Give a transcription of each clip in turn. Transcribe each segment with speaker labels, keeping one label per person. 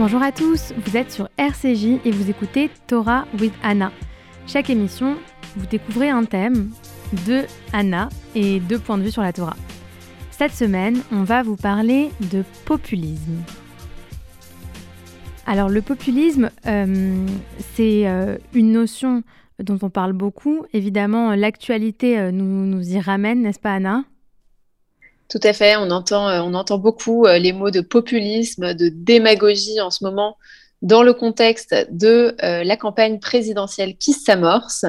Speaker 1: Bonjour à tous, vous êtes sur RCJ et vous écoutez Torah with Anna. Chaque émission, vous découvrez un thème de Anna et deux points de vue sur la Torah. Cette semaine, on va vous parler de populisme. Alors le populisme, euh, c'est euh, une notion dont on parle beaucoup. Évidemment, l'actualité euh, nous, nous y ramène, n'est-ce pas Anna?
Speaker 2: Tout à fait, on entend, euh, on entend beaucoup euh, les mots de populisme, de démagogie en ce moment dans le contexte de euh, la campagne présidentielle qui s'amorce.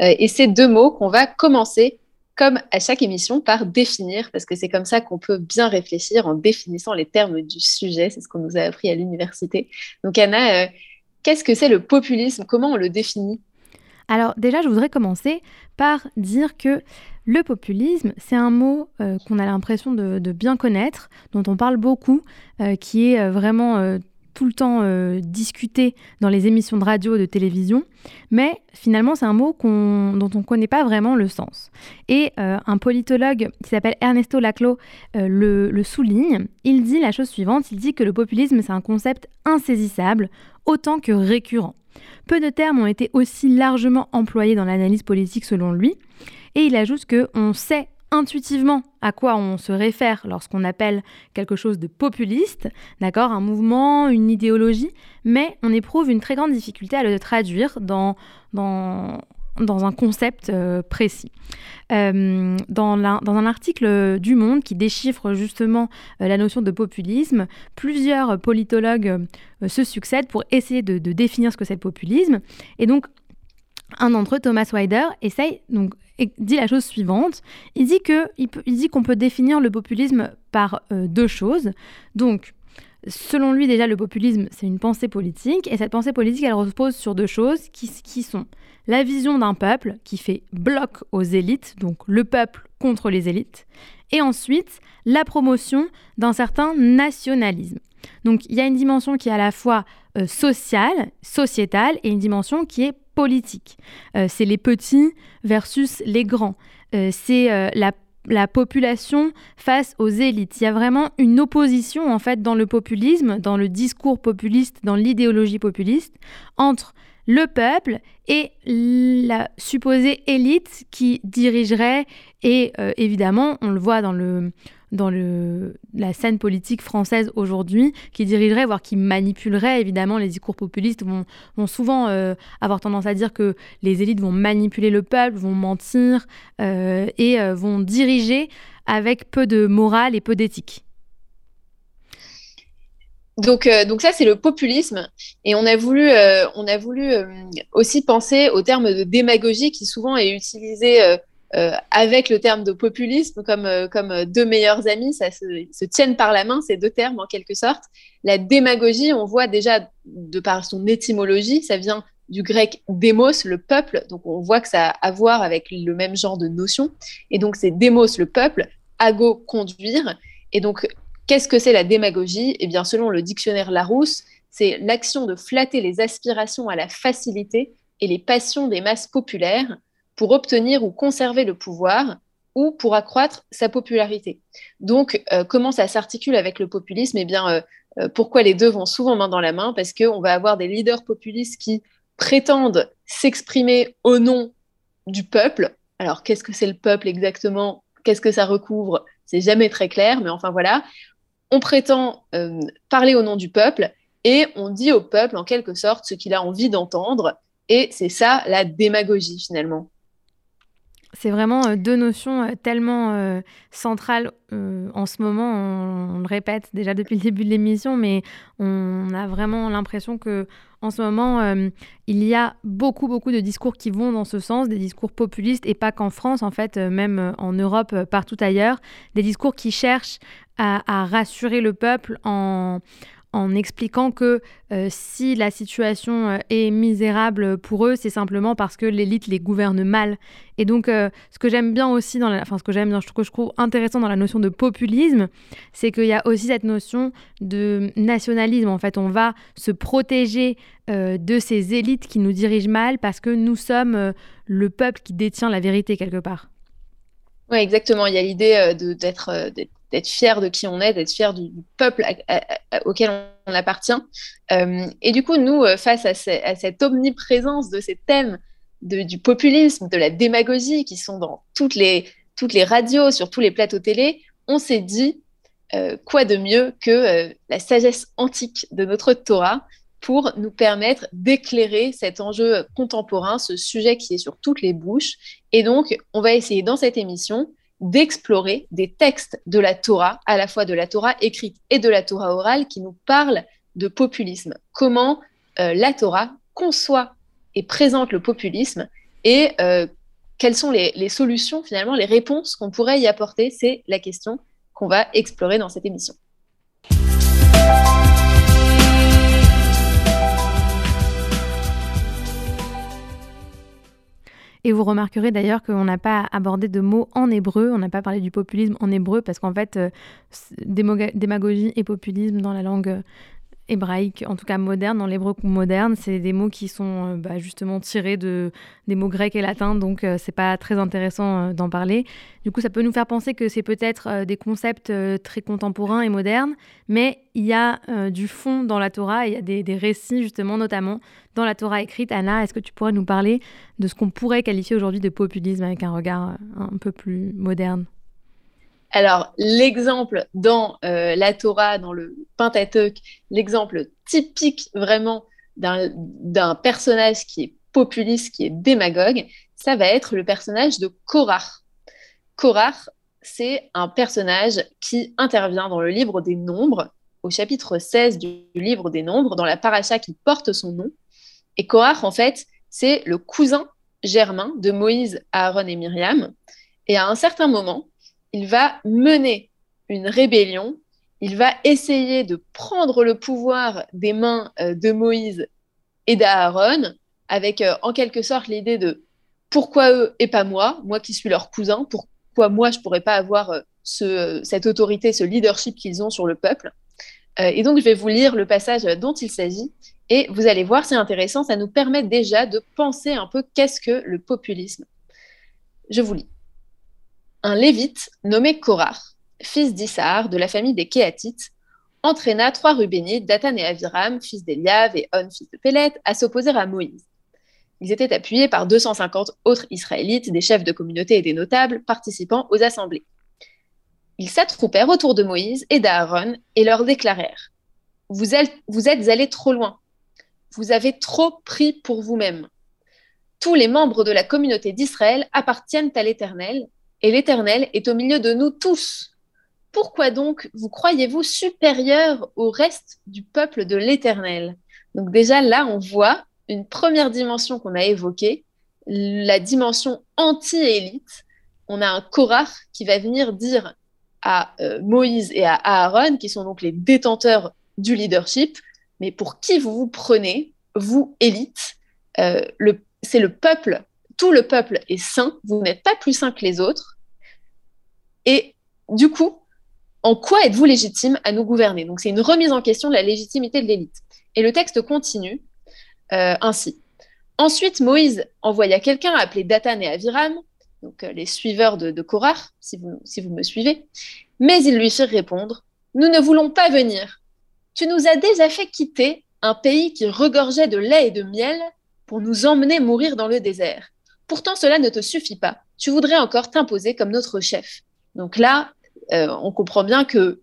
Speaker 2: et c'est deux mots qu'on va commencer, comme à chaque émission, par définir, parce que c'est comme ça qu'on peut bien réfléchir en définissant les termes du sujet. C'est ce qu'on nous a appris à l'université. Donc Anna, qu'est-ce que c'est le populisme? Comment on le définit?
Speaker 1: Alors déjà, je voudrais commencer par dire que le populisme, c'est un mot euh, qu'on a l'impression de, bien connaître, dont on parle beaucoup, euh, qui est euh, vraiment tout le temps discuté dans les émissions de radio et de télévision, mais finalement c'est un mot dont on ne connaît pas vraiment le sens. Et un politologue qui s'appelle Ernesto Laclau le, le souligne, il dit la chose suivante, il dit que le populisme c'est un concept insaisissable autant que récurrent. Peu de termes ont été aussi largement employés dans l'analyse politique selon lui, et il ajoute que on sait intuitivement à quoi on se réfère lorsqu'on appelle quelque chose de populiste, d'accord, un mouvement, une idéologie, mais on éprouve une très grande difficulté à le traduire dans, un concept euh, précis. Euh, dans, dans, un article du Monde qui déchiffre justement euh, la notion de populisme, plusieurs politologues se succèdent pour essayer de, de, définir ce que c'est le populisme. Et donc, un d'entre eux, Thomas Wider, essaye donc dit la chose suivante. Il dit que il, dit qu'on peut définir le populisme par euh, deux choses. Donc, selon lui déjà, le populisme c'est une pensée politique et cette pensée politique elle repose sur deux choses qui, qui sont la vision d'un peuple qui fait bloc aux élites, donc le peuple contre les élites, et ensuite la promotion d'un certain nationalisme. Donc il y a une dimension qui est à la fois euh, sociale, sociétale, et une dimension qui est politique. Euh, c'est les petits versus les grands. Euh, c'est euh, la la population face aux élites. Il y a vraiment une opposition en fait dans le populisme, dans le discours populiste, dans l'idéologie populiste entre le peuple et la supposée élite qui dirigerait et évidemment on le voit dans le dans la scène politique française aujourd'hui, qui dirigerait, voire qui manipulerait, évidemment, les discours populistes vont, vont souvent euh, avoir tendance à dire que les élites vont manipuler le peuple, vont mentir euh, et euh, vont diriger avec peu de morale et peu d'éthique.
Speaker 2: Donc, donc ça, c'est le populisme. Et on a voulu, on a voulu aussi penser au terme de démagogie qui souvent est utilisé euh, avec le terme de populisme comme, euh, comme deux meilleurs amis, ça se, tiennent par la main, ces deux termes en quelque sorte. La démagogie, on voit déjà de par son étymologie, ça vient du grec démos, le peuple, donc on voit que ça a à voir avec le même genre de notion. Et donc c'est démos, le peuple, ago, conduire. Et donc qu'est-ce que c'est la démagogie? Eh bien selon le dictionnaire Larousse, c'est l'action de flatter les aspirations à la facilité et les passions des masses populaires pour obtenir ou conserver le pouvoir ou pour accroître sa popularité. Donc, euh, comment ça s'articule avec le populisme? Eh bien, euh, euh, pourquoi les deux vont souvent main dans la main? Parce qu'on va avoir des leaders populistes qui prétendent s'exprimer au nom du peuple. Alors, qu'est-ce que c'est le peuple exactement? Qu'est-ce que ça recouvre? C'est jamais très clair, mais enfin voilà. On prétend parler au nom du peuple et on dit au peuple en quelque sorte ce qu'il a envie d'entendre. Et c'est ça la démagogie finalement.
Speaker 1: C'est vraiment euh, deux notions euh, tellement euh, centrales en ce moment. On, le répète déjà depuis le début de l'émission, mais on a vraiment l'impression que en ce moment, il y a beaucoup, beaucoup de discours qui vont dans ce sens, des discours populistes, et pas qu'en France, en fait, même en Europe, partout ailleurs, des discours qui cherchent à rassurer le peuple en en expliquant que euh, si la situation euh, est misérable pour eux, c'est simplement parce que l'élite les gouverne mal. Et donc, euh, ce que j'aime bien aussi, dans la, enfin, ce que j'aime bien, ce que je trouve intéressant dans la notion de populisme, c'est qu'il y a aussi cette notion de nationalisme. En fait, on va se protéger de ces élites qui nous dirigent mal parce que nous sommes le peuple qui détient la vérité quelque part.
Speaker 2: Oui, exactement. Il y a l'idée d'être d'être fier de qui on est, d'être fier du, peuple auquel on, appartient. et du coup, nous, face à, cette omniprésence de ces thèmes du populisme, de la démagogie qui sont dans toutes les, toutes les radios, sur tous les plateaux télé, on s'est dit, quoi de mieux que la sagesse antique de notre Torah pour nous permettre d'éclairer cet enjeu contemporain, ce sujet qui est sur toutes les bouches. Et donc, on va essayer dans cette émission d'explorer des textes de la Torah, à la fois de la Torah écrite et de la Torah orale, qui nous parlent de populisme. Comment euh, la Torah conçoit et présente le populisme et euh, quelles sont les, les, solutions, finalement, les réponses qu'on pourrait y apporter? C'est la question qu'on va explorer dans cette émission.
Speaker 1: Et vous remarquerez d'ailleurs qu'on n'a pas abordé de mots en hébreu, on n'a pas parlé du populisme en hébreu, parce qu'en fait, euh, démagogie et populisme dans la langue euh, hébraïque, en tout cas moderne, dans l'hébreu moderne, c'est des mots qui sont euh, bah, justement tirés de, des mots grecs et latins, donc euh, c'est pas très intéressant euh, d'en parler. Du coup, ça peut nous faire penser que c'est peut-être des concepts très contemporains et modernes, mais il y a du fond dans la Torah, il y a des, récits justement, notamment dans la Torah écrite. Anna, est-ce que tu pourrais nous parler de ce qu'on pourrait qualifier aujourd'hui de populisme avec un regard un peu plus moderne?
Speaker 2: Alors, l'exemple dans euh, la Torah, dans le Pentateuch, l'exemple typique vraiment d'un personnage qui est populiste, qui est démagogue, ça va être le personnage de Korach. Korach, c'est un personnage qui intervient dans le livre des Nombres, au chapitre 16 du livre des Nombres, dans la paracha qui porte son nom. Et Korach, en fait, c'est le cousin germain de Moïse, Aaron et Myriam. Et à un certain moment, il va mener une rébellion, il va essayer de prendre le pouvoir des mains euh, de Moïse et d'Aaron, avec euh, en quelque sorte l'idée de pourquoi eux et pas moi, moi qui suis leur cousin, pourquoi moi je pourrais pas avoir euh, cette autorité, ce leadership qu'ils ont sur le peuple? et donc je vais vous lire le passage dont il s'agit et vous allez voir, c'est intéressant, ça nous permet déjà de penser un peu qu'est-ce que le populisme. Je vous lis un lévite nommé Korach, fils d'Issar de la famille des Kéatites, entraîna trois Rubénites, Datan et Aviram, fils d'Eliav et On, fils de Pélet, à s'opposer à Moïse. Ils étaient appuyés par 250 autres Israélites, des chefs de communauté et des notables participant aux assemblées. Ils s'attroupèrent autour de Moïse et d'Aaron et leur déclarèrent vous êtes allés trop loin. Vous avez trop pris pour vous-même. Tous les membres de la communauté d'Israël appartiennent à l'Éternel et l'Éternel est au milieu de nous tous. Pourquoi donc vous croyez-vous supérieur au reste du peuple de l'Éternel? Donc déjà là, on voit une première dimension qu'on a évoquée, la dimension anti-élite. On a un Korach qui va venir dire à euh, Moïse et à Aaron, qui sont donc les détenteurs du leadership, mais pour qui vous vous prenez, vous, élite euh, C'est le peuple tout le peuple est saint, vous n'êtes pas plus saint que les autres. Et du coup, en quoi êtes-vous légitime à nous gouverner? Donc c'est une remise en question de la légitimité de l'élite. Et le texte continue euh, ainsi. Ensuite, Moïse envoya quelqu'un appelé Datan et Aviram, donc euh, les suiveurs de, de si vous me suivez, mais ils lui firent répondre Nous ne voulons pas venir. Tu nous as déjà fait quitter un pays qui regorgeait de lait et de miel pour nous emmener mourir dans le désert. Pourtant, cela ne te suffit pas. Tu voudrais encore t'imposer comme notre chef. Donc là, euh, on comprend bien que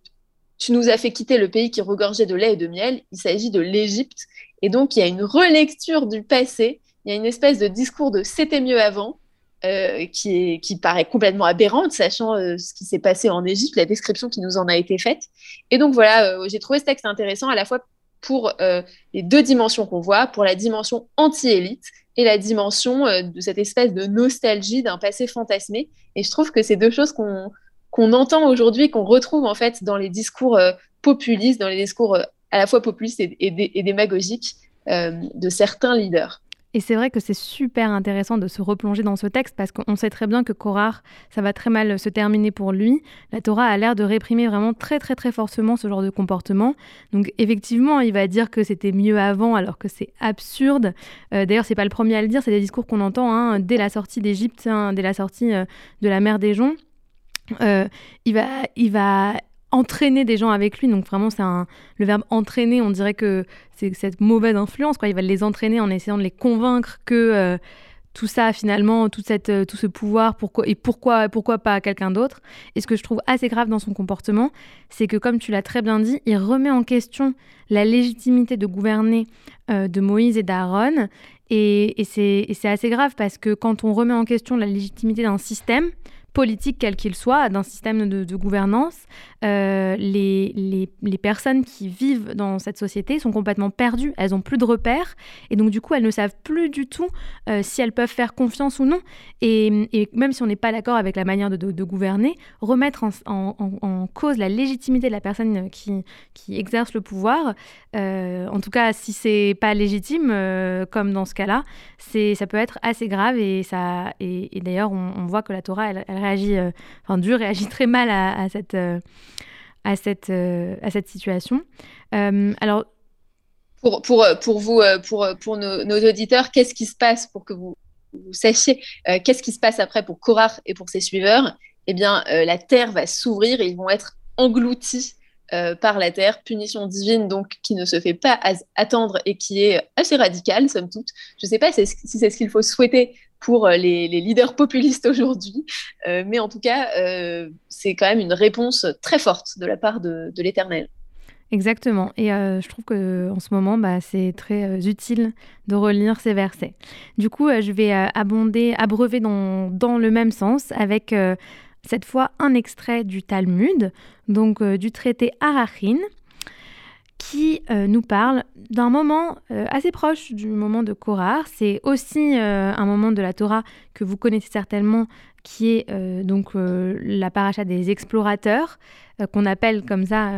Speaker 2: tu nous as fait quitter le pays qui regorgeait de lait et de miel. Il s'agit de l'Égypte. Et donc, il y a une relecture du passé. Il y a une espèce de discours de c'était mieux avant euh, qui, qui paraît complètement aberrante, sachant euh, ce qui s'est passé en Égypte, la description qui nous en a été faite. Et donc, voilà, j'ai trouvé ce texte intéressant à la fois pour les deux dimensions qu'on voit, pour la dimension anti-élite et la dimension euh, de cette espèce de nostalgie d'un passé fantasmé. Et je trouve que c'est deux choses qu'on entend aujourd'hui, qu'on retrouve en fait dans les discours euh, populistes, dans les discours euh, à la fois populistes et, et, démagogiques de certains leaders.
Speaker 1: Et c'est vrai que c'est super intéressant de se replonger dans ce texte parce qu'on sait très bien que Korah, ça va très mal se terminer pour lui. La Torah a l'air de réprimer vraiment très très très fortement ce genre de comportement. Donc effectivement, il va dire que c'était mieux avant alors que c'est absurde. Euh, D'ailleurs, c'est pas le premier à le dire, c'est des discours qu'on entend hein, dès la sortie d'Égypte, hein, dès la sortie euh, de la mer des Joncs. il, va, il va entraîner des gens avec lui. Donc vraiment, c'est le verbe entraîner. On dirait que c'est cette mauvaise influence. Quoi. Il va les entraîner en essayant de les convaincre que tout ça finalement, tout, cette, euh, tout ce pouvoir, pourquoi, et pourquoi, pourquoi pas quelqu'un d'autre. Et ce que je trouve assez grave dans son comportement, c'est que comme tu l'as très bien dit, il remet en question la légitimité de gouverner euh, de Moïse et d'Aaron. Et c'est assez grave parce que quand on remet en question la légitimité d'un système, politique quel qu'il soit, d'un système de, gouvernance, euh, les, les, personnes qui vivent dans cette société sont complètement perdues, elles n'ont plus de repères, et donc du coup elles ne savent plus du tout euh, si elles peuvent faire confiance ou non. Et, même si on n'est pas d'accord avec la manière de, gouverner, remettre en, cause la légitimité de la personne qui, qui exerce le pouvoir, euh, en tout cas si c'est pas légitime, comme dans ce cas-là, ça peut être assez grave, et, et, d'ailleurs on, voit que la Torah, elle, elle réagit, euh, enfin Dieu réagit très mal à, cette, euh, à, cette, euh, à cette situation. alors,
Speaker 2: pour, pour, pour vous, pour, pour nos, auditeurs, qu'est-ce qui se passe pour que vous, sachiez qu'est-ce qui se passe après pour Korach et pour ses suiveurs? Eh bien, la terre va s'ouvrir et ils vont être engloutis par la terre, punition divine donc qui ne se fait pas attendre et qui est assez radicale somme toute. Je ne sais pas si c'est ce qu'il faut souhaiter pour euh, les, leaders populistes aujourd'hui. Euh, mais en tout cas, euh, c'est quand même une réponse très forte de la part de, l'Éternel.
Speaker 1: Exactement. Et je trouve que en ce moment, bah, c'est très utile de relire ces versets. Du coup, je vais abonder, abreuver dans, dans, le même sens avec cette fois un extrait du Talmud, donc du traité Arachin, qui euh, nous parle d'un moment euh, assez proche du moment de Korah. C'est aussi euh, un moment de la Torah que vous connaissez certainement, qui est donc la paracha des explorateurs, qu'on appelle comme ça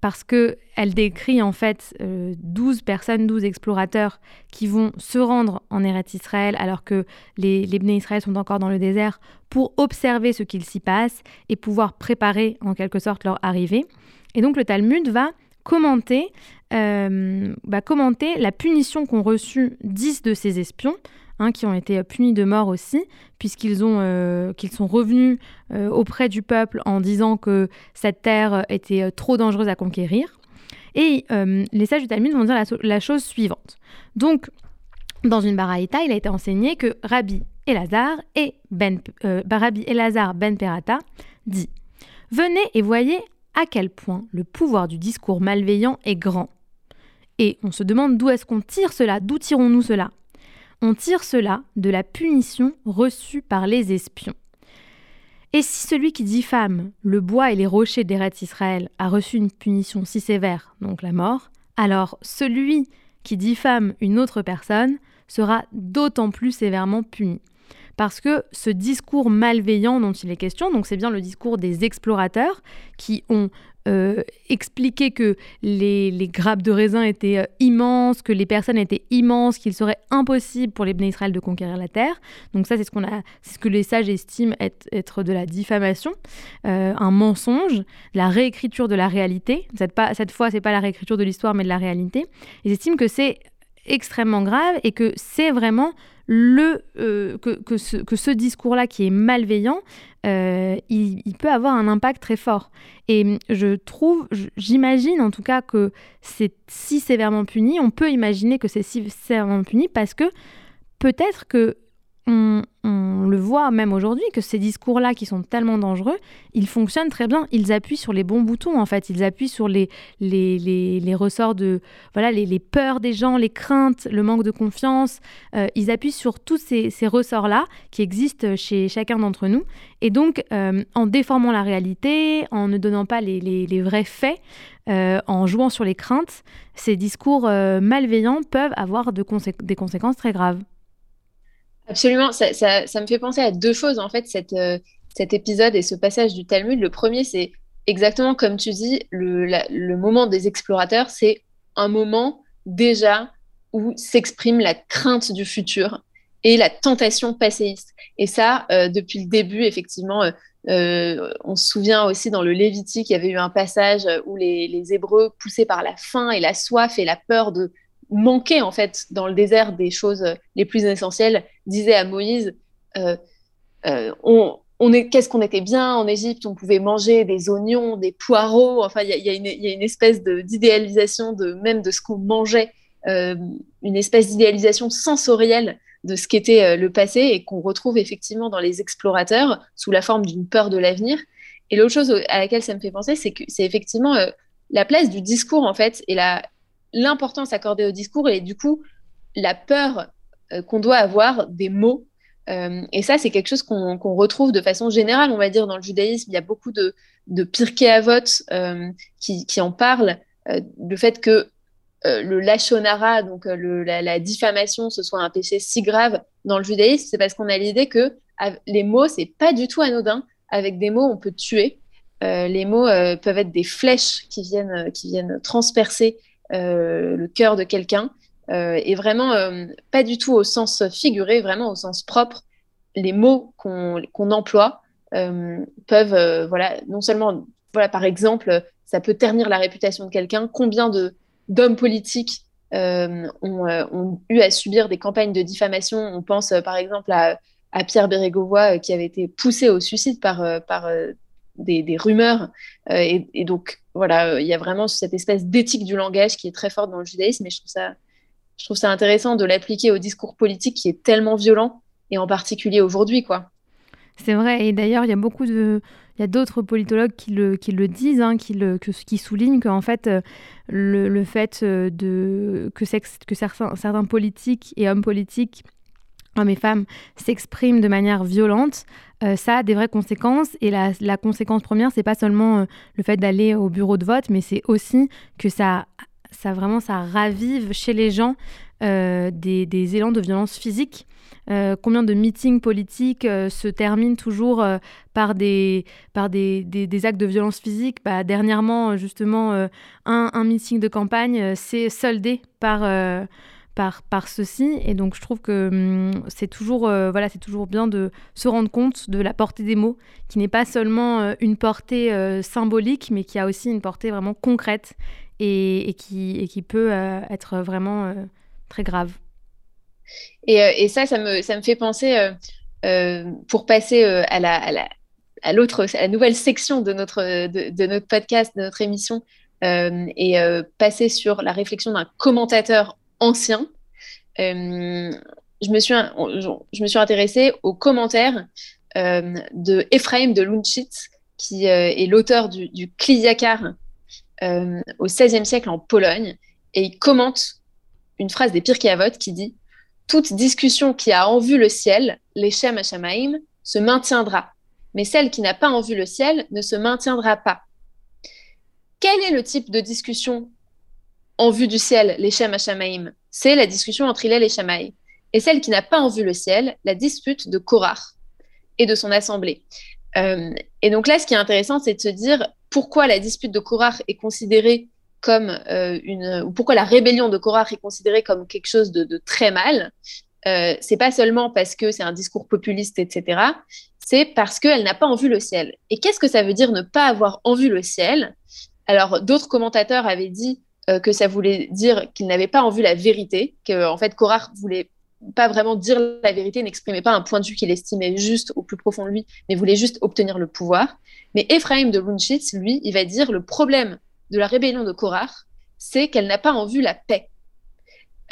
Speaker 1: parce qu'elle décrit en fait 12 personnes, 12 explorateurs qui vont se rendre en Eretz Israël alors que les, les Israël sont encore dans le désert pour observer ce qu'il s'y passe et pouvoir préparer en quelque sorte leur arrivée. Et donc le Talmud va commenter, euh, bah, commenter la punition qu'ont reçue 10 de ces espions, hein, qui ont été punis de mort aussi, puisqu'ils euh, sont revenus euh, auprès du peuple en disant que cette terre était trop dangereuse à conquérir. Et les sages du Talmud vont dire la, chose suivante. Donc, dans une baraïta, il a été enseigné que Rabbi Elazar et Ben, Rabbi Elazar Ben Perata dit Venez et voyez à quel point le pouvoir du discours malveillant est grand. Et on se demande d'où est-ce qu'on tire cela, d'où tirons-nous cela? On tire cela de la punition reçue par les espions. Et si celui qui diffame le bois et les rochers d'Eretz Israël a reçu une punition si sévère, donc la mort, alors celui qui diffame une autre personne sera d'autant plus sévèrement puni parce que ce discours malveillant dont il est question, donc c'est bien le discours des explorateurs qui ont euh, expliqué que les, grappes de raisin étaient euh, immenses, que les personnes étaient immenses, qu'il serait impossible pour les Bnei Israël de conquérir la terre. Donc ça, c'est ce que les sages estiment être, de la diffamation, euh, un mensonge, la réécriture de la réalité. Cette, pas, cette fois, c'est pas la réécriture de l'histoire, mais de la réalité. Ils estiment que c'est extrêmement grave et que c'est vraiment le, euh, que, que, ce, discours-là qui est malveillant, euh, il, peut avoir un impact très fort. Et je trouve, j'imagine en tout cas que c'est si sévèrement puni, on peut imaginer que c'est si sévèrement puni parce que peut-être que on, le voit même aujourd'hui que ces discours-là qui sont tellement dangereux, ils fonctionnent très bien. Ils appuient sur les bons boutons en fait. Ils appuient sur les, ressorts de voilà les, peurs des gens, les craintes, le manque de confiance. Euh, ils appuient sur tous ces, ressorts-là qui existent chez chacun d'entre nous. Et donc euh, en déformant la réalité, en ne donnant pas les, vrais faits, euh, en jouant sur les craintes, ces discours malveillants peuvent avoir de des conséquences très graves.
Speaker 2: Absolument, ça, me fait penser à deux choses en fait, euh, cet épisode et ce passage du Talmud. Le premier, c'est exactement comme tu dis, le, moment des explorateurs, c'est un moment déjà où s'exprime la crainte du futur et la tentation passéiste. Et ça, euh, depuis le début, effectivement, euh, on se souvient aussi dans le Lévitique, il y avait eu un passage où les, les Hébreux, poussés par la faim et la soif et la peur de manquait en fait dans le désert des choses les plus essentielles, disait à Moïse, euh, euh, on, on est, qu'est-ce qu'on était bien en Égypte, on pouvait manger des oignons, des poireaux. Enfin, il y, y, a une espèce d'idéalisation de, même de ce qu'on mangeait, euh, une espèce d'idéalisation sensorielle de ce qu'était euh, le passé et qu'on retrouve effectivement dans les explorateurs sous la forme d'une peur de l'avenir. Et l'autre chose à laquelle ça me fait penser, c'est que c'est effectivement euh, la place du discours en fait et la l'importance accordée au discours et du coup la peur qu'on doit avoir des mots euh, et ça, c'est quelque chose qu'on retrouve de façon générale, on va dire, dans le judaïsme. Il y a beaucoup de, de Pirkei Avot euh, qui, en parlent, euh, le fait que le lachonara, donc la, diffamation, ce soit un péché si grave dans le judaïsme, c'est parce qu'on a l'idée que les mots, c'est pas du tout anodin. Avec des mots, on peut tuer. les mots peuvent être des flèches qui viennent, qui viennent transpercer le cœur de quelqu'un. Euh, et vraiment euh, pas du tout au sens figuré, vraiment au sens propre. Les mots qu'on emploie euh, peuvent, voilà, non seulement, voilà, par exemple, ça peut ternir la réputation de quelqu'un. Combien d'hommes politiques ont, eu à subir des campagnes de diffamation? On pense par exemple à, Pierre Bérégovoy qui avait été poussé au suicide par, par des, rumeurs. Et, et, donc, voilà, il y a vraiment cette espèce d'éthique du langage qui est très forte dans le judaïsme, et je trouve ça je trouve ça intéressant de l'appliquer au discours politique qui est tellement violent, et en particulier aujourd'hui, quoi.
Speaker 1: C'est vrai, et d'ailleurs, il y a beaucoup de... Il y a d'autres politologues qui le, qui le disent, hein, qui, le, que, qui soulignent qu'en fait, euh, le, le, fait euh, de, que, que certains, certains politiques et hommes politiques hommes et femmes s'expriment de manière violente, euh, ça a des vraies conséquences. Et la, conséquence première, c'est pas seulement le fait d'aller au bureau de vote, mais c'est aussi que ça ça vraiment, ça ravive chez les gens euh, des, élans de violence physique. Euh, combien de meetings politiques euh, se terminent toujours par, des, par des, des, actes de violence physique? Bah, Dernièrement, justement, un, un, meeting de campagne s'est soldé par, par, par ceci. Et donc, je trouve que hum, c'est toujours, voilà, c'est toujours bien de se rendre compte de la portée des mots, qui n'est pas seulement une portée symbolique, mais qui a aussi une portée vraiment concrète et, qui, qui peut euh, être vraiment euh, très grave.
Speaker 2: Et, euh, et, ça, ça me, ça me fait penser, pour passer à la, à la à l'autre, à la nouvelle section de notre, de, notre podcast, de notre émission, et passer sur la réflexion d'un commentateur ancien. je, me suis, je intéressée aux commentaires de Ephraim de Lunchitz, qui est l'auteur du, du Kliyakar, euh, au XVIe siècle en Pologne et il commente une phrase des Pirkei Avot qui dit Toute discussion qui a en vue le ciel, l'Echem Hashamaim, se maintiendra, mais celle qui n'a pas en vue le ciel ne se maintiendra pas. Quel est le type de discussion en vue du ciel, l'Echem Hashamaim C'est la discussion entre Hillel et Shammai. Et celle qui n'a pas en vue le ciel, la dispute de Korach et de son assemblée. Euh, et donc là, ce qui est intéressant, c'est de se dire pourquoi la dispute de Korach est considérée comme euh, une, ou pourquoi la rébellion de Korach est considérée comme quelque chose de, très mal. Euh, c'est pas seulement parce que c'est un discours populiste, etc. C'est parce qu'elle n'a pas en vue le ciel. Et qu'est-ce que ça veut dire ne pas avoir en vue le ciel? Alors, d'autres commentateurs avaient dit euh, que ça voulait dire qu'il n'avait pas en vue la vérité, que en fait Korach voulait pas vraiment dire la vérité, n'exprimait pas un point de vue qu'il estimait juste au plus profond de lui, mais voulait juste obtenir le pouvoir. Mais Ephraim de Lunchitz, lui, il va dire le problème de la rébellion de Korach, c'est qu'elle n'a pas en vue la paix.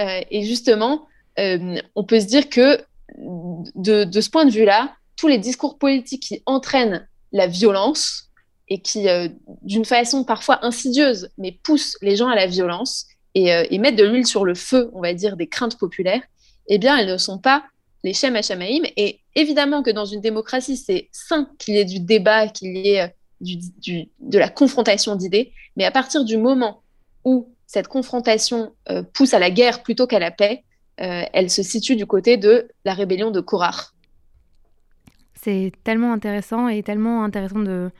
Speaker 2: Euh, et justement, euh, on peut se dire que de, ce point de vue-là, tous les discours politiques qui entraînent la violence et qui, euh, d'une façon parfois insidieuse, mais poussent les gens à la violence et, et mettent de l'huile sur le feu, on va dire, des craintes populaires, eh bien, elles ne sont pas les Shem Hashamaïm. Et évidemment que dans une démocratie, c'est sain qu'il y ait du débat, qu'il y ait euh, de la confrontation d'idées. Mais à partir du moment où cette confrontation euh, pousse à la guerre plutôt qu'à la paix, euh, elle se situe du côté de la rébellion de Korach.
Speaker 1: C'est tellement intéressant et tellement intéressant de,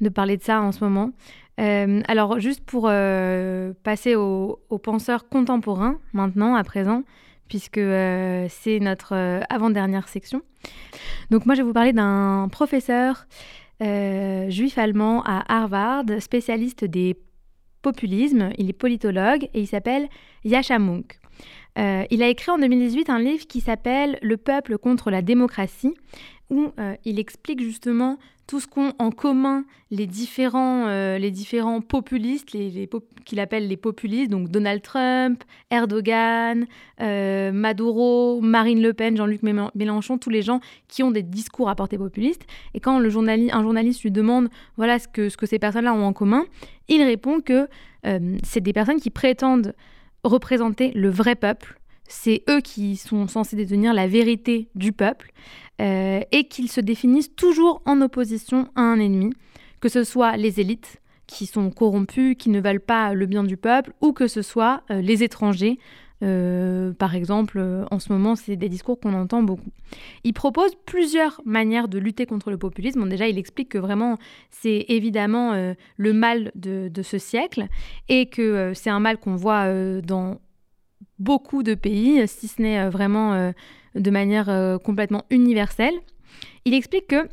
Speaker 1: de parler de ça en ce moment. alors, juste pour passer aux, penseurs contemporains, maintenant, à présent, puisque euh, c'est notre euh, avant-dernière section. Donc moi, je vais vous parler d'un professeur euh, juif allemand à Harvard, spécialiste des populismes. Il est politologue et il s'appelle Yasha Munk. il a écrit en 2018 un livre qui s'appelle Le peuple contre la démocratie, où il explique justement tout ce qu'ont en commun les différents, euh, les différents populistes, qu'il appelle les populistes, donc Donald Trump, Erdogan, euh, Maduro, Marine Le Pen, Jean-Luc Mélenchon, tous les gens qui ont des discours à portée populiste. Et quand un journaliste lui demande voilà ce que, ce que ces personnes-là ont en commun, il répond que euh, c'est des personnes qui prétendent représenter le vrai peuple. C'est eux qui sont censés détenir la vérité du peuple. Euh, et qu'ils se définissent toujours en opposition à un ennemi, que ce soit les élites qui sont corrompues, qui ne veulent pas le bien du peuple, ou que ce soit euh, les étrangers. Euh, par exemple, en ce moment, c'est des discours qu'on entend beaucoup. Il propose plusieurs manières de lutter contre le populisme. déjà, il explique que vraiment, c'est évidemment le mal de, de, ce siècle et que c'est un mal qu'on voit dans beaucoup de pays, si ce n'est vraiment de manière euh, complètement universelle. Il explique que,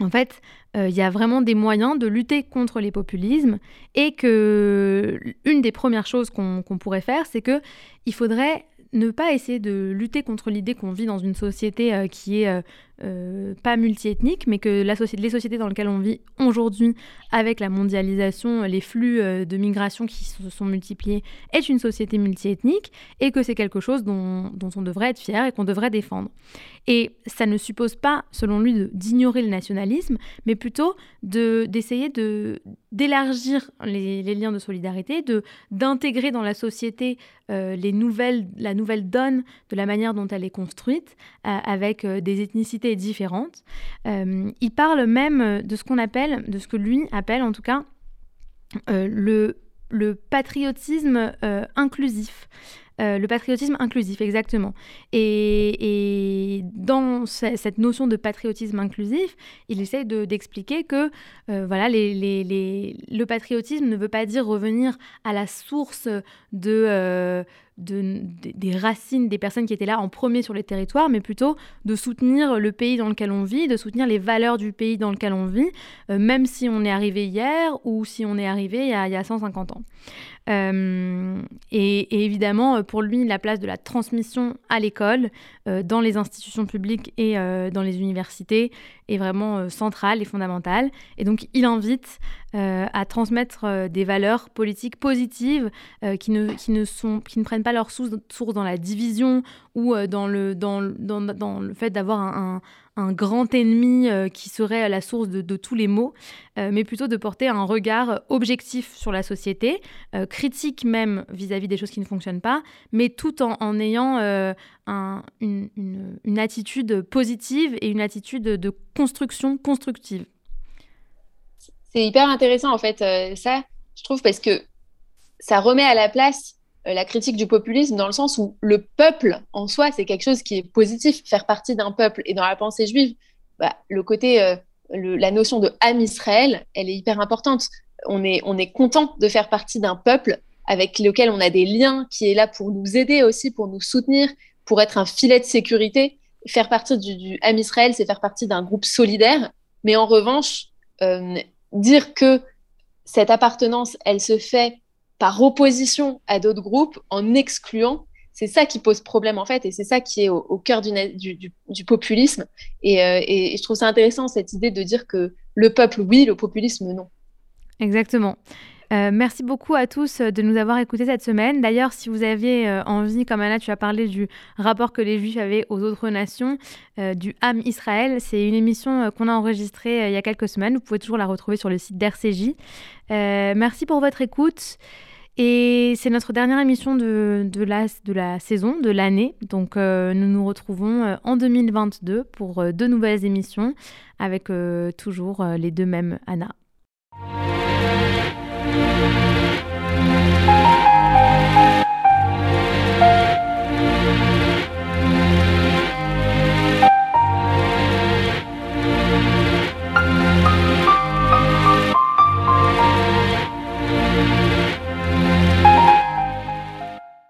Speaker 1: en fait, euh, il y a vraiment des moyens de lutter contre les populismes et que une des premières choses qu'on pourrait faire, c'est que il faudrait ne pas essayer de lutter contre l'idée qu'on vit dans une société euh, qui est euh, pas multiethnique, mais que la les sociétés dans lesquelles on vit aujourd'hui, avec la mondialisation, les flux euh, de migration qui se sont multipliés, est une société multiethnique et que c'est quelque chose dont, on devrait être fier et qu'on devrait défendre. Et ça ne suppose pas, selon lui, d'ignorer le nationalisme, mais plutôt d'essayer de, d'élargir les, liens de solidarité, d'intégrer dans la société euh, la nouvelle donne de la manière dont elle est construite, avec des ethnicités différentes. Euh, il parle même de ce qu'on appelle, de ce que lui appelle en tout cas, euh, le, patriotisme euh, le patriotisme inclusif, exactement. Et, dans cette notion de patriotisme inclusif, il essaie d'expliquer que voilà, les, les, le patriotisme ne veut pas dire revenir à la source de, des racines des personnes qui étaient là en premier sur les territoires, mais plutôt de soutenir le pays dans lequel on vit, de soutenir les valeurs du pays dans lequel on vit, euh, même si on est arrivé hier ou si on est arrivé il y a, il y a 150 ans. Euh, et, évidemment, pour lui, la place de la transmission à l'école, euh, dans les institutions publiques et dans les universités, est vraiment centrale et fondamentale. Et donc, il invite à transmettre des valeurs politiques positives qui, ne, qui, ne sont, qui ne prennent pas leur source, dans la division ou euh, dans, le, dans, dans, dans le fait d'avoir un, un, grand ennemi euh, qui serait la source de, tous les maux, euh, mais plutôt de porter un regard objectif sur la société, critique même vis-à-vis des choses qui ne fonctionnent pas, mais tout en, en ayant un, une, une attitude positive et une attitude de construction constructive.
Speaker 2: C'est hyper intéressant en fait, ça, je trouve, parce que ça remet à la place euh, la critique du populisme dans le sens où le peuple en soi, c'est quelque chose qui est positif, faire partie d'un peuple. Et dans la pensée juive, bah, le côté, euh, la notion de Am Israël, elle est hyper importante. On est, on est content de faire partie d'un peuple avec lequel on a des liens, qui est là pour nous aider aussi, pour nous soutenir, pour être un filet de sécurité. Faire partie du, du Am Israël, c'est faire partie d'un groupe solidaire. Mais en revanche, euh, dire que cette appartenance, elle se fait par opposition à d'autres groupes, en excluant. C'est ça qui pose problème en fait, et c'est ça qui est au, cœur du, populisme. Euh, et, je trouve ça intéressant cette idée de dire que le peuple oui, le populisme non.
Speaker 1: Exactement. Euh, merci beaucoup à tous de nous avoir écoutés cette semaine. D'ailleurs, si vous aviez euh, envie, comme Anna, tu as parlé du rapport que les Juifs avaient aux autres nations, du Ham Israël, c'est une émission qu'on a enregistrée il y a quelques semaines. Vous pouvez toujours la retrouver sur le site d'RCJ. merci pour votre écoute. Et c'est notre dernière émission de, la, de la saison, de l'année. Donc euh, nous nous retrouvons euh, en 2022 pour euh, deux nouvelles émissions avec toujours les deux mêmes Anna. Música